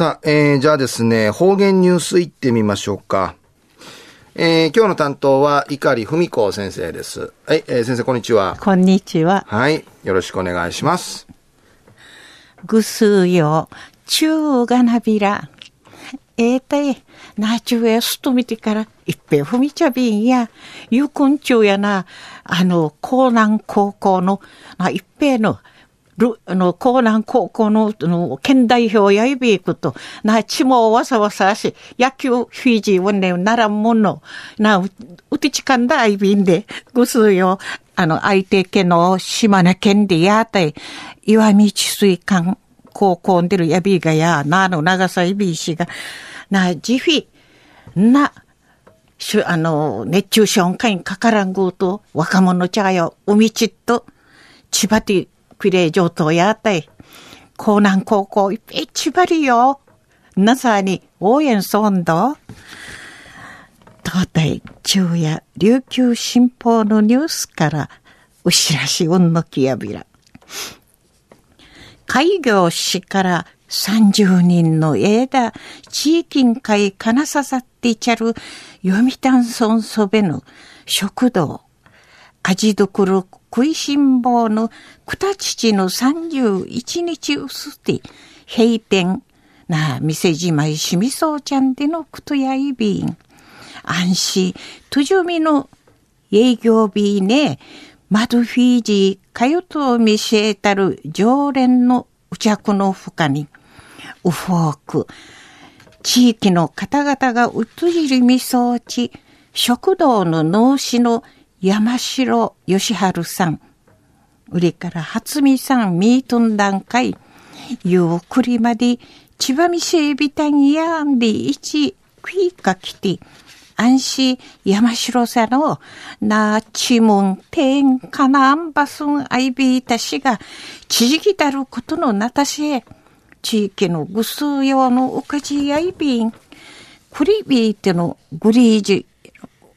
さあ、えー、じゃあですね、方言ニュースいってみましょうか。えー、今日の担当は、碇文子先生です。はい、えー、先生、こんにちは。こんにちは。はい、よろしくお願いします。ぐすよ、ちゅうがなびら。えー、たい、なちゅうやすとみてから、いっぺふみちゃびんや、ゆうくんちゅうやな、あの、江南高校の、まあ、いっぺの、あの、江南高校の、あの、県代表やいびいくと、な、ちもわさわさし、野球フィジーはね、ならんもの、な、うてちかんだあいびんで、ぐすよ、あの、相手家の島根県でやったい、岩見治水館高校んでるやびがや、なあの長さいびいしが、な、じフィ、な、しゅ、あの、熱中症にかからんごと、若者ちゃがよ、海ちっと、千葉で、クレ上等やったい。江南高校、一番よ。なさに、応援そんど。東大中夜琉球新報のニュースから、うしらしうんのきやびら。開業しから30人の枝、地域会金ささっていちゃる、読谷村そべの食堂、味どころ食いしん坊のくた父の31日薄て、閉店、な、店じまいしみそうちゃんでのくとやいびん。安心、とじゅみの営業日ね、マドフィージー、かよと見せえたる常連のうちゃくのふかに、ウフォーク、地域の方々がうつじりみそうち、食堂の農師の山城義治さん、売りから初見さんミートン段階、ゆっくりまで千葉みせびたんやんでいち、クイかきて、安心山城さんのなちむんてんかなんばすんあいびいたしが、ちじきたることのなたしへ、地域のぐすう用のおかじやいびん、クリビーてのグリージ、うんのきようやねえやび、いち、みーなだ、おとさがな、グリージうんのきとみせたんでのくとやい。じ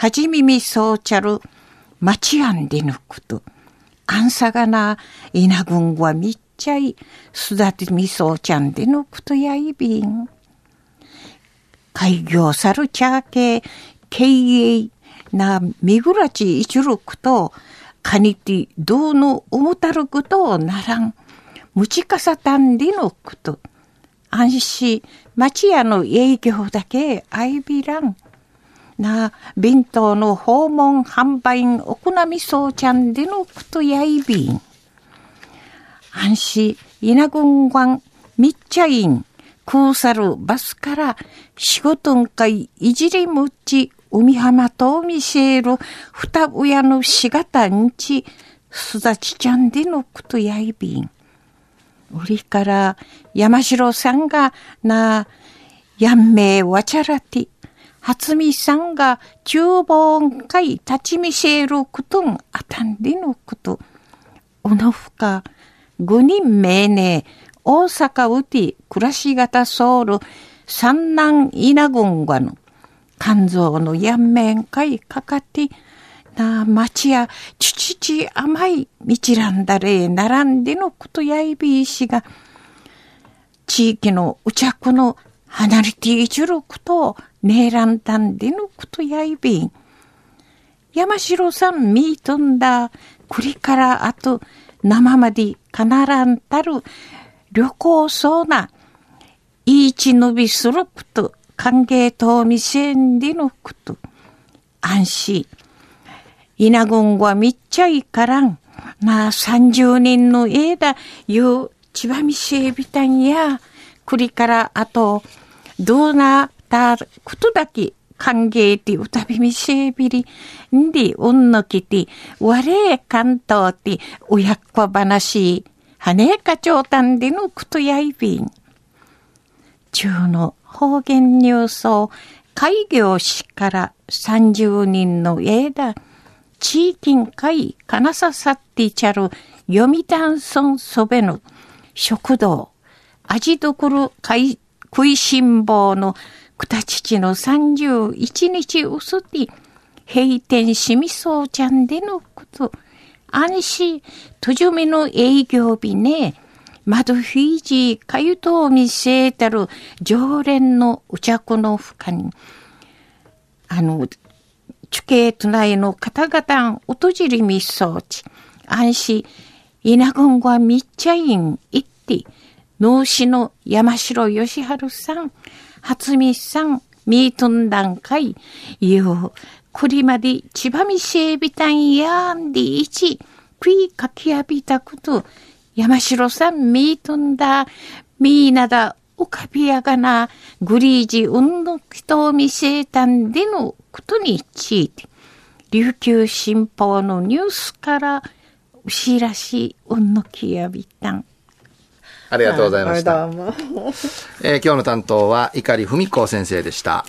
はじみみそうちゃる、町やんでぬくと、あんさがな、稲軍はみっちゃい、すだてみそうちゃんでぬくとやいびん。開業さるちゃけ、経営なみぐらち一六と、かにてどうの思たることならん。むちかさたんでのこと。安心、町屋の営業だけあいびらん。な、弁当の訪問販売員お好みそうちゃんでのことやいびん。安心、稲軍湾みっちゃいん。空さるバスから仕事んかいいじりむち海浜と見せる二親のしがたんちすだちちゃんでのことやいびん。売りから山城さんがなやんめいわちゃらて初見さんが厨房かい立ち見せることんあたんでのこと。おのふか五人名ね大阪うて暮らし型ソウル三男稲郡がの肝臓のやんめんかいかかってなあ町やちちち甘い道らんだれ並んでのことやいびいしが地域のうちゃくの離れていじることをねえらんだんでのことやいびん。山城さんみーとんだ、くりからあと生までかならんたる旅行そうな、いいちのびすること、歓迎と見せんでのこと、安心。稲軍はみっちゃいからん、まあ三十人の枝、ゆう、ちばみせびたんや、栗からあと、どうなたことだけ歓迎てうたびみせびり、んで、うんのきて、われえ関東て、親子話、はねかちょうたんでのくとやいびん。中の方言ニュースを開業しから30人の間、地域会金さってちゃる読谷村そべの食堂、味どころ会食いしん坊のくたちちの31日薄て、閉店しみそうちゃんでのこと、安心、とじめの営業日ね、窓フィージーかゆとを見せたる常連のお茶の深に、あの、地形都内の方々、おとじりみそうち、安心、稲群はみっちゃいん、いって、農師の山城義治さん、初見さん、ミートン段階、よう、こりまで千葉みせびたんやんでいち、食いかきやびたこと、山城さんみーとんだ、みーなだ、おかびやがな、グリージうんの人を見せたんでのことについて、琉球新報のニュースから、うしらしうんのきやびたん。ありがとうございました。えー、今日の担当は、碇文子先生でした。